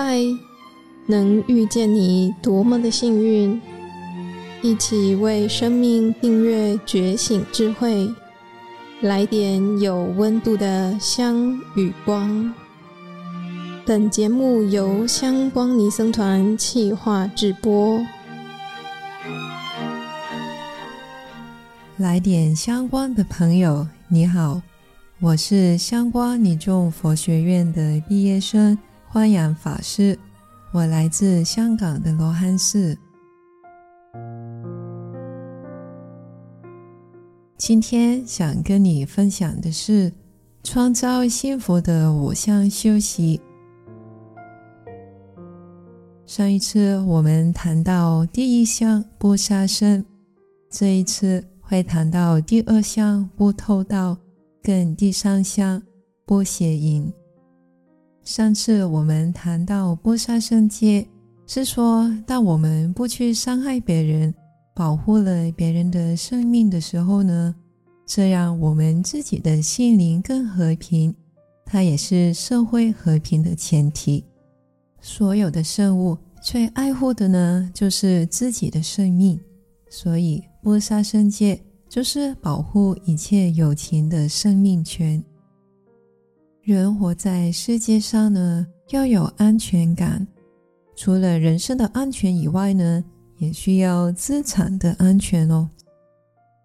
嗨，能遇见你多么的幸运！一起为生命订阅觉醒智慧，来点有温度的香与光。本节目由香光尼僧团企划制播。来点香光的朋友，你好，我是香光尼众佛学院的毕业生。欢迎法师，我来自香港的罗汉寺。今天想跟你分享的是创造幸福的五项修习。上一次我们谈到第一项不杀生，这一次会谈到第二项不偷盗，跟第三项不邪淫。上次我们谈到不杀生戒，是说当我们不去伤害别人，保护了别人的生命的时候呢，这样我们自己的心灵更和平，它也是社会和平的前提。所有的生物最爱护的呢，就是自己的生命，所以不杀生戒就是保护一切有情的生命权。人活在世界上呢，要有安全感。除了人身的安全以外呢，也需要资产的安全哦。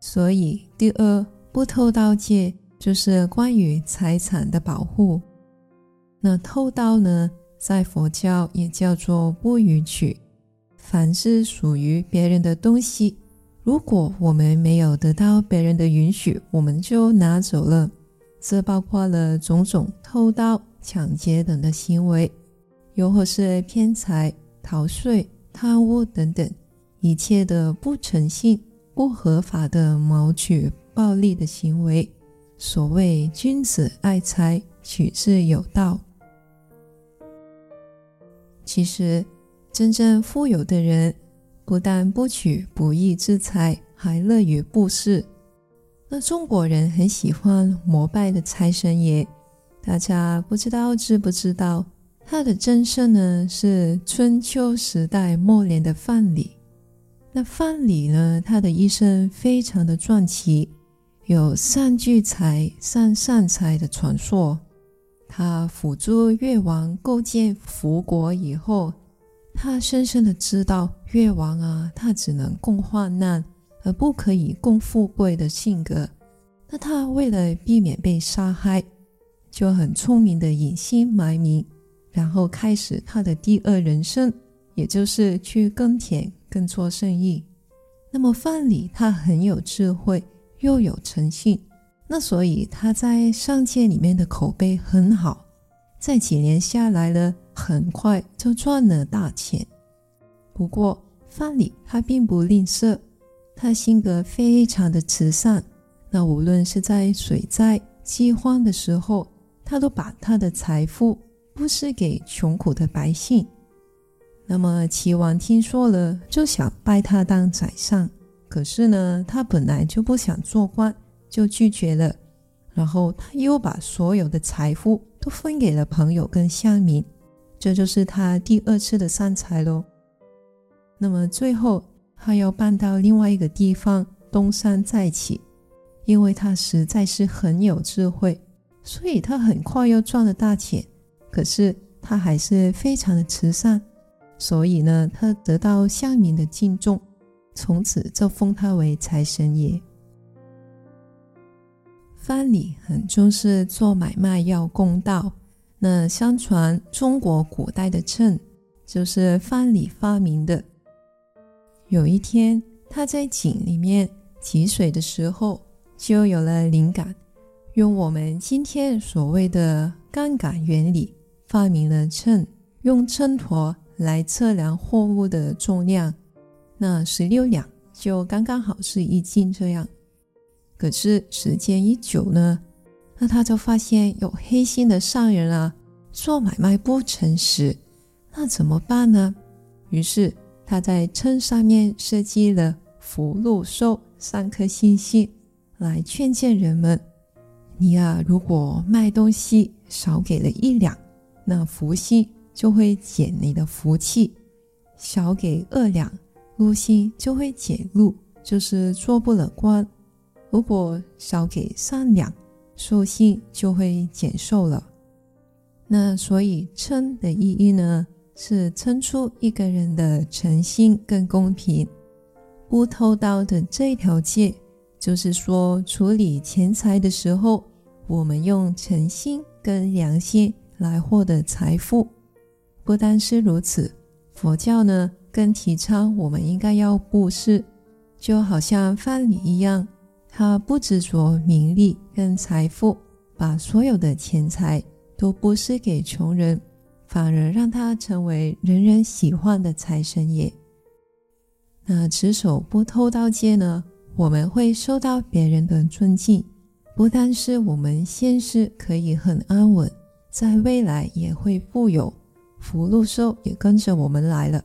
所以，第二不偷盗戒就是关于财产的保护。那偷盗呢，在佛教也叫做不与取。凡是属于别人的东西，如果我们没有得到别人的允许，我们就拿走了。这包括了种种偷盗、抢劫等的行为，又或是骗财、逃税、贪污等等一切的不诚信、不合法的谋取暴利的行为。所谓君子爱财，取之有道。其实，真正富有的人，不但不取不义之财，还乐于布施。那中国人很喜欢膜拜的财神爷，大家不知道知不知道？他的真身呢，是春秋时代末年的范蠡。那范蠡呢，他的一生非常的传奇，有善聚财、善散财的传说。他辅助越王构建福国以后，他深深的知道越王啊，他只能共患难。而不可以共富贵的性格，那他为了避免被杀害，就很聪明的隐姓埋名，然后开始他的第二人生，也就是去耕田跟做生意。那么范蠡他很有智慧，又有诚信，那所以他在商界里面的口碑很好，在几年下来了，很快就赚了大钱。不过范蠡他并不吝啬。他性格非常的慈善，那无论是在水灾、饥荒的时候，他都把他的财富布施给穷苦的百姓。那么齐王听说了，就想拜他当宰相，可是呢，他本来就不想做官，就拒绝了。然后他又把所有的财富都分给了朋友跟乡民，这就是他第二次的散财喽。那么最后。他要搬到另外一个地方东山再起，因为他实在是很有智慧，所以他很快又赚了大钱。可是他还是非常的慈善，所以呢，他得到乡民的敬重，从此就封他为财神爷。范蠡很重视做买卖要公道，那相传中国古代的秤就是范蠡发明的。有一天，他在井里面汲水的时候，就有了灵感，用我们今天所谓的杠杆原理，发明了秤，用秤砣来测量货物的重量。那十六两就刚刚好是一斤这样。可是时间一久呢，那他就发现有黑心的商人啊，做买卖不诚实，那怎么办呢？于是。他在秤上面设计了福、禄、寿三颗星星，来劝诫人们：你啊，如果卖东西少给了一两，那福星就会减你的福气；少给二两，禄星就会减禄，就是做不了官；如果少给三两，寿星就会减寿了。那所以称的意义呢，是称出一个人的诚信跟公平。不偷盗的这条戒，就是说处理钱财的时候，我们用诚心跟良心来获得财富。不单是如此，佛教呢更提倡我们应该要布施，就好像范蠡一样，他不执着名利跟财富，把所有的钱财都布施给穷人，反而让他成为人人喜欢的财神爷。那持守不偷盗戒呢，我们会受到别人的尊敬，不但是我们现世可以很安稳，在未来也会富有，福禄寿也跟着我们来了。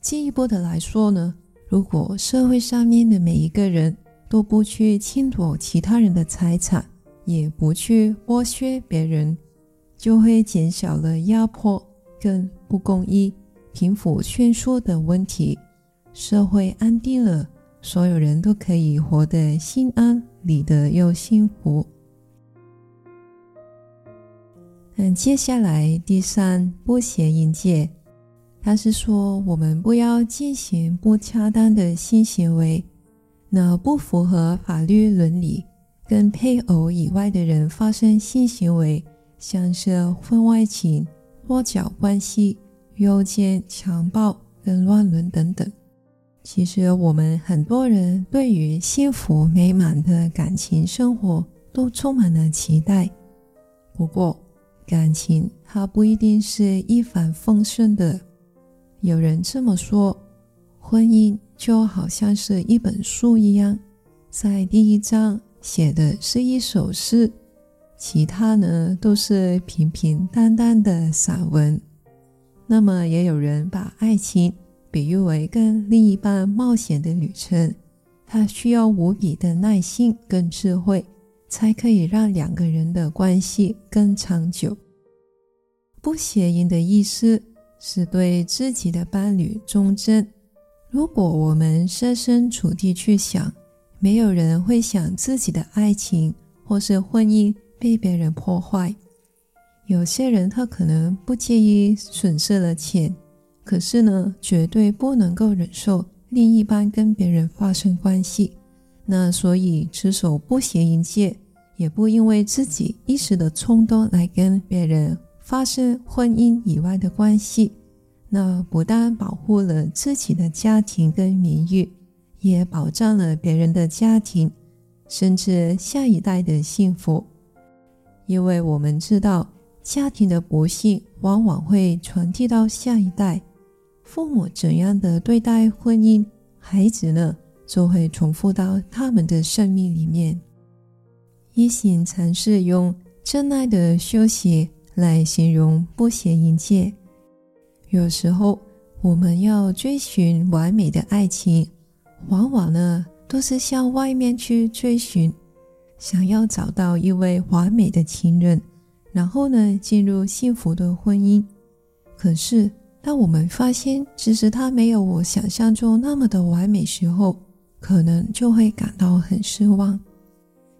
进一步的来说呢，如果社会上面的每一个人都不去侵夺其他人的财产，也不去剥削别人，就会减少了压迫跟不公义、贫富悬殊的问题。社会安定了，所有人都可以活得心安理得又幸福。那接下来第三不邪淫戒，它是说我们不要进行不恰当的性行为，那不符合法律伦理，跟配偶以外的人发生性行为，像是婚外情、多角关系、诱奸、强暴跟乱伦等等。其实我们很多人对于幸福美满的感情生活都充满了期待。不过，感情它不一定是一帆风顺的。有人这么说，婚姻就好像是一本书一样，在第一章写的是一首诗，其他呢都是平平淡淡的散文。那么，也有人把爱情。比喻为跟另一半冒险的旅程，它需要无比的耐心跟智慧，才可以让两个人的关系更长久。不谐音的意思是对自己的伴侣忠贞。如果我们设身处地去想，没有人会想自己的爱情或是婚姻被别人破坏。有些人他可能不介意损失了钱。可是呢，绝对不能够忍受另一半跟别人发生关系。那所以持守不邪淫戒，也不因为自己一时的冲动来跟别人发生婚姻以外的关系。那不但保护了自己的家庭跟名誉，也保障了别人的家庭，甚至下一代的幸福。因为我们知道，家庭的不幸往往会传递到下一代。父母怎样的对待婚姻，孩子呢，就会重复到他们的生命里面。一行禅师用真爱的修习来形容不邪淫戒。有时候我们要追寻完美的爱情，往往呢都是向外面去追寻，想要找到一位完美的情人，然后呢进入幸福的婚姻。可是，当我们发现其实他没有我想象中那么的完美时候，可能就会感到很失望。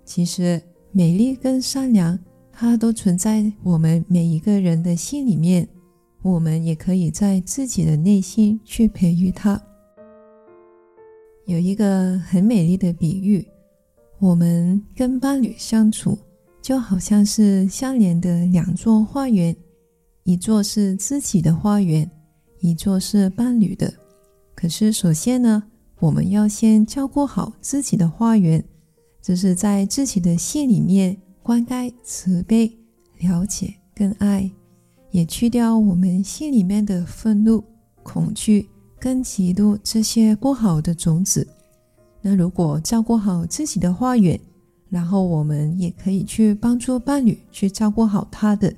其实美丽跟善良，它都存在我们每一个人的心里面，我们也可以在自己的内心去培育它。有一个很美丽的比喻，我们跟伴侣相处，就好像是相连的两座花园。一座是自己的花园，一座是伴侣的。可是，首先呢，我们要先照顾好自己的花园，就是在自己的心里面灌溉慈悲、了解跟爱，也去掉我们心里面的愤怒、恐惧跟嫉妒这些不好的种子。那如果照顾好自己的花园，然后我们也可以去帮助伴侣去照顾好他的。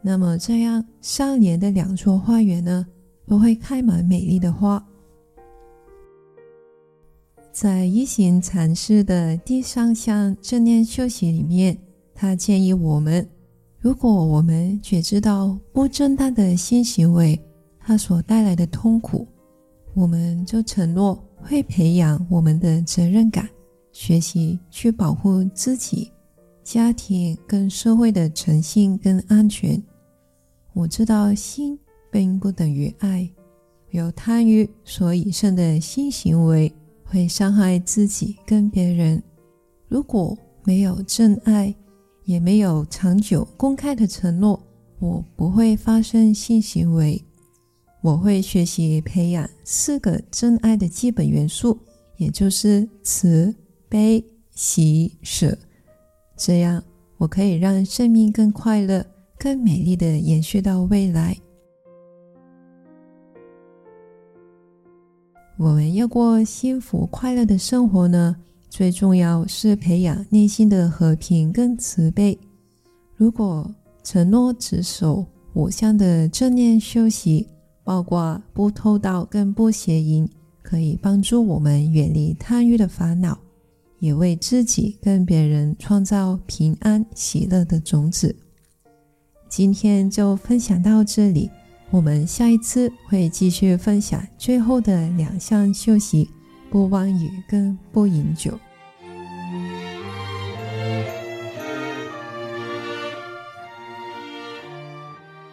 那么这样相连的两座花园呢，都会开满美丽的花。在一行禅师的第三项正念修习里面，他建议我们，如果我们觉知到不正当的性行为，它所带来的痛苦，我们就承诺会培养我们的责任感，学习去保护自己、家庭跟社会的诚信跟安全。我知道性并不等于爱，有贪欲所以生的性行为会伤害自己跟别人。如果没有真爱，也没有长久公开的承诺，我不会发生性行为。我会学习培养四个真爱的基本元素，也就是慈、悲、喜、舍。这样，我可以让生命更快乐、更美丽的延续到未来。我们要过幸福快乐的生活呢，最重要是培养内心的和平跟慈悲。如果承诺只守五项的正念修习，包括不偷盗跟不邪淫，可以帮助我们远离贪欲的烦恼，也为自己跟别人创造平安喜乐的种子。今天就分享到这里，我们下一次会继续分享最后的两项修习。不妄语跟不饮酒。